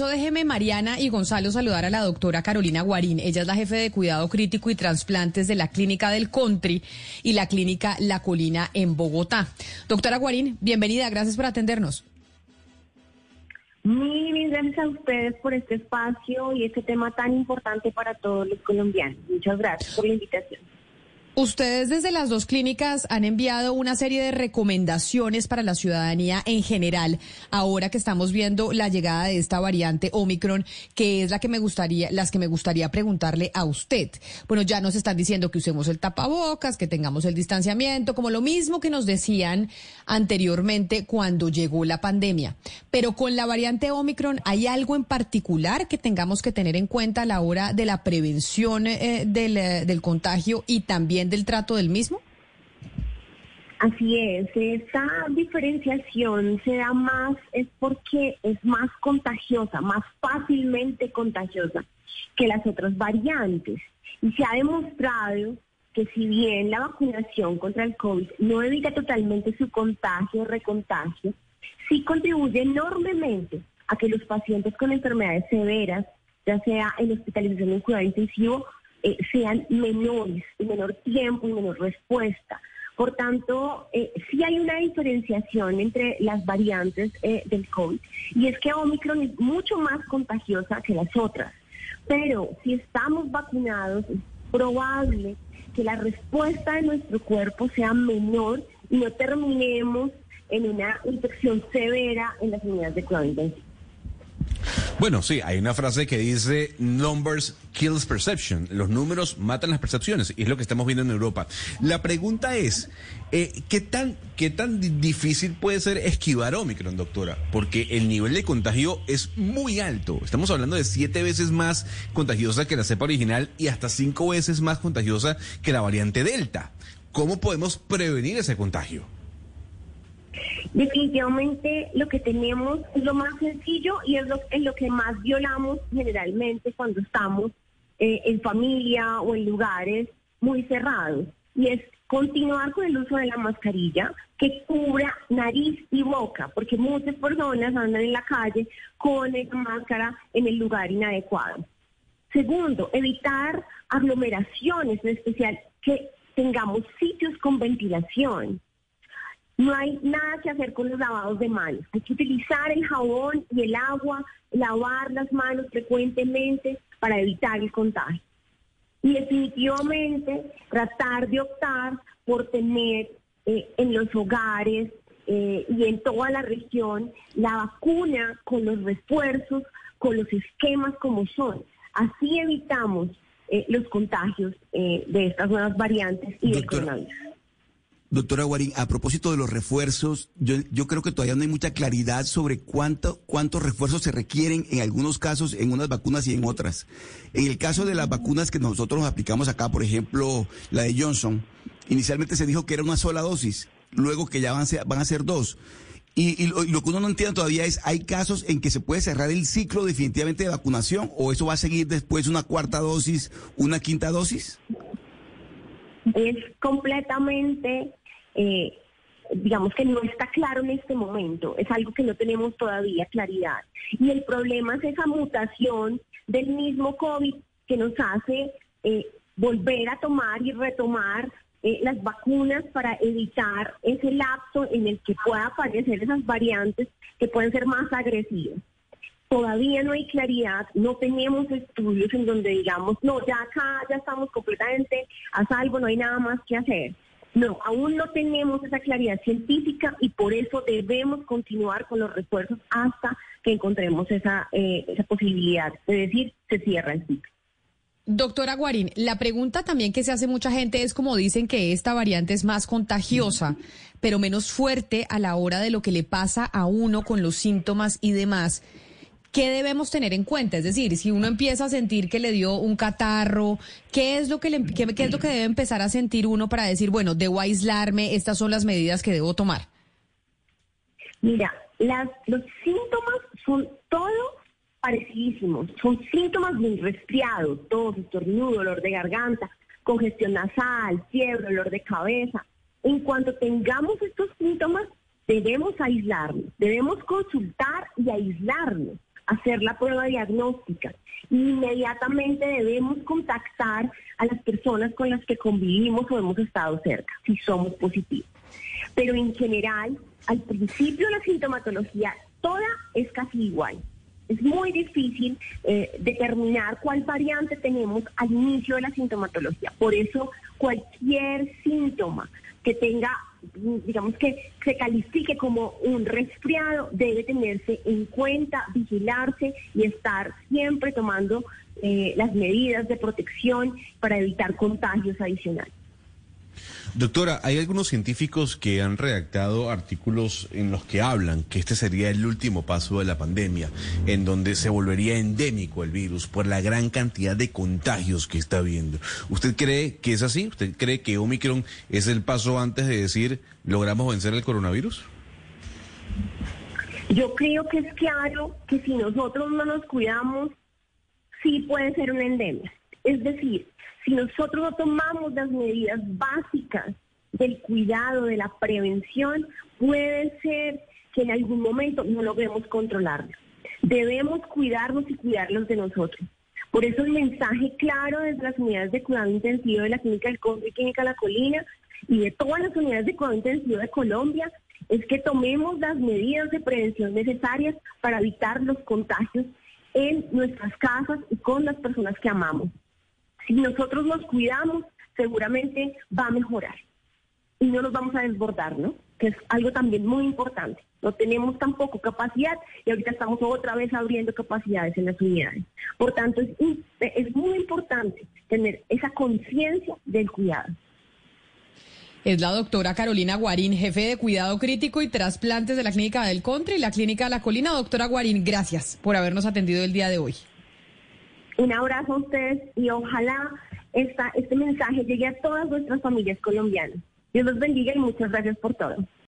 Eso déjeme, Mariana y Gonzalo, saludar a la doctora Carolina Guarín. Ella es la jefe de cuidado crítico y trasplantes de la clínica del Country y la clínica La Colina en Bogotá. Doctora Guarín, bienvenida, gracias por atendernos. Mil gracias a ustedes por este espacio y este tema tan importante para todos los colombianos. Muchas gracias por la invitación. Ustedes desde las dos clínicas han enviado una serie de recomendaciones para la ciudadanía en general, ahora que estamos viendo la llegada de esta variante Omicron, que es la que me gustaría, las que me gustaría preguntarle a usted. Bueno, ya nos están diciendo que usemos el tapabocas, que tengamos el distanciamiento, como lo mismo que nos decían anteriormente cuando llegó la pandemia. Pero con la variante Omicron, ¿hay algo en particular que tengamos que tener en cuenta a la hora de la prevención eh, eh, del contagio y también del trato del mismo? Así es, esta diferenciación se da más, es porque es más contagiosa, más fácilmente contagiosa que las otras variantes. Y se ha demostrado que si bien la vacunación contra el COVID no evita totalmente su contagio o recontagio, sí contribuye enormemente a que los pacientes con enfermedades severas, ya sea en hospitalización en cuidado intensivo, eh, sean menores, en menor tiempo y menor respuesta. Por tanto, eh, sí hay una diferenciación entre las variantes eh, del COVID y es que Omicron es mucho más contagiosa que las otras. Pero si estamos vacunados, es probable que la respuesta de nuestro cuerpo sea menor y no terminemos en una infección severa en las unidades de cuidado intensivo. Bueno, sí, hay una frase que dice numbers kills perception. Los números matan las percepciones y es lo que estamos viendo en Europa. La pregunta es, eh, ¿qué, tan, ¿qué tan difícil puede ser esquivar Omicron, doctora? Porque el nivel de contagio es muy alto. Estamos hablando de siete veces más contagiosa que la cepa original y hasta cinco veces más contagiosa que la variante Delta. ¿Cómo podemos prevenir ese contagio? Definitivamente lo que tenemos es lo más sencillo y es lo, lo que más violamos generalmente cuando estamos eh, en familia o en lugares muy cerrados. Y es continuar con el uso de la mascarilla que cubra nariz y boca, porque muchas personas andan en la calle con esa máscara en el lugar inadecuado. Segundo, evitar aglomeraciones, en especial que tengamos sitios con ventilación. No hay nada que hacer con los lavados de manos. Hay que utilizar el jabón y el agua, lavar las manos frecuentemente para evitar el contagio. Y definitivamente tratar de optar por tener eh, en los hogares eh, y en toda la región la vacuna con los refuerzos, con los esquemas como son. Así evitamos eh, los contagios de estas nuevas variantes y del coronavirus. Doctora Guarín, a propósito de los refuerzos, yo, yo, creo que todavía no hay mucha claridad sobre cuánto, cuántos refuerzos se requieren en algunos casos, en unas vacunas y en otras. En el caso de las vacunas que nosotros aplicamos acá, por ejemplo, la de Johnson, inicialmente se dijo que era una sola dosis, luego que ya van a ser, dos. Y, lo, lo, que uno no entiende todavía es, ¿hay casos en que se puede cerrar el ciclo definitivamente de vacunación o eso va a seguir después una cuarta dosis, una quinta dosis? Es completamente eh, digamos que no está claro en este momento, es algo que no tenemos todavía claridad. Y el problema es esa mutación del mismo COVID que nos hace eh, volver a tomar y retomar eh, las vacunas para evitar ese lapso en el que pueda aparecer esas variantes que pueden ser más agresivas. Todavía no hay claridad, no tenemos estudios en donde digamos, no, ya acá ya estamos completamente a salvo, no hay nada más que hacer. No, aún no tenemos esa claridad científica y por eso debemos continuar con los refuerzos hasta que encontremos esa, eh, posibilidad. de decir, se cierra el ciclo. Doctora Guarín, la pregunta también que se hace mucha gente es como dicen que esta variante es más contagiosa, pero menos fuerte a la hora de lo que le pasa a uno con los síntomas y demás. ¿Qué debemos tener en cuenta? Es decir, si uno empieza a sentir que le dio un catarro, ¿qué es lo que, le, qué, es lo que debe empezar a sentir uno para decir, bueno, debo aislarme, estas son las medidas que debo tomar? Mira, las, los síntomas son todos parecidísimos. Son síntomas de resfriado, tos, estornudo, dolor de garganta, congestión nasal, fiebre, dolor de cabeza. En cuanto tengamos estos síntomas, debemos aislarnos, debemos consultar y aislarnos hacer la prueba diagnóstica. Inmediatamente debemos contactar a las personas con las que convivimos o hemos estado cerca, si somos positivos. Pero en general, al principio la sintomatología toda es casi igual. Es muy difícil eh, determinar cuál variante tenemos al inicio de la sintomatología. Por eso, cualquier síntoma que tenga, digamos que se califique como un resfriado, debe tenerse en cuenta, vigilarse y estar siempre tomando eh, las medidas de protección para evitar contagios adicionales. Doctora, hay algunos científicos que han redactado artículos en los que hablan que este sería el último paso de la pandemia, en donde se volvería endémico el virus por la gran cantidad de contagios que está habiendo. ¿Usted cree que es así? ¿Usted cree que Omicron es el paso antes de decir logramos vencer el coronavirus? Yo creo que es claro que si nosotros no nos cuidamos, sí puede ser una endemia. Es decir, si nosotros no tomamos las medidas básicas del cuidado, de la prevención, puede ser que en algún momento no logremos controlarlo. Debemos cuidarnos y cuidarlos de nosotros. Por eso el mensaje claro desde las unidades de cuidado intensivo de la Clínica del Conde y Clínica La Colina y de todas las unidades de cuidado intensivo de Colombia es que tomemos las medidas de prevención necesarias para evitar los contagios en nuestras casas y con las personas que amamos. Si nosotros nos cuidamos, seguramente va a mejorar y no nos vamos a desbordar, ¿no? Que es algo también muy importante. No tenemos tampoco capacidad y ahorita estamos otra vez abriendo capacidades en las unidades. Por tanto, es, muy importante tener esa conciencia del cuidado. Es la doctora Carolina Guarín, jefe de cuidado crítico y trasplantes de la Clínica del Contra y la Clínica de la Colina. Doctora Guarín, gracias por habernos atendido el día de hoy. Un abrazo a ustedes y ojalá este mensaje llegue a todas nuestras familias colombianas. Dios los bendiga y muchas gracias por todo.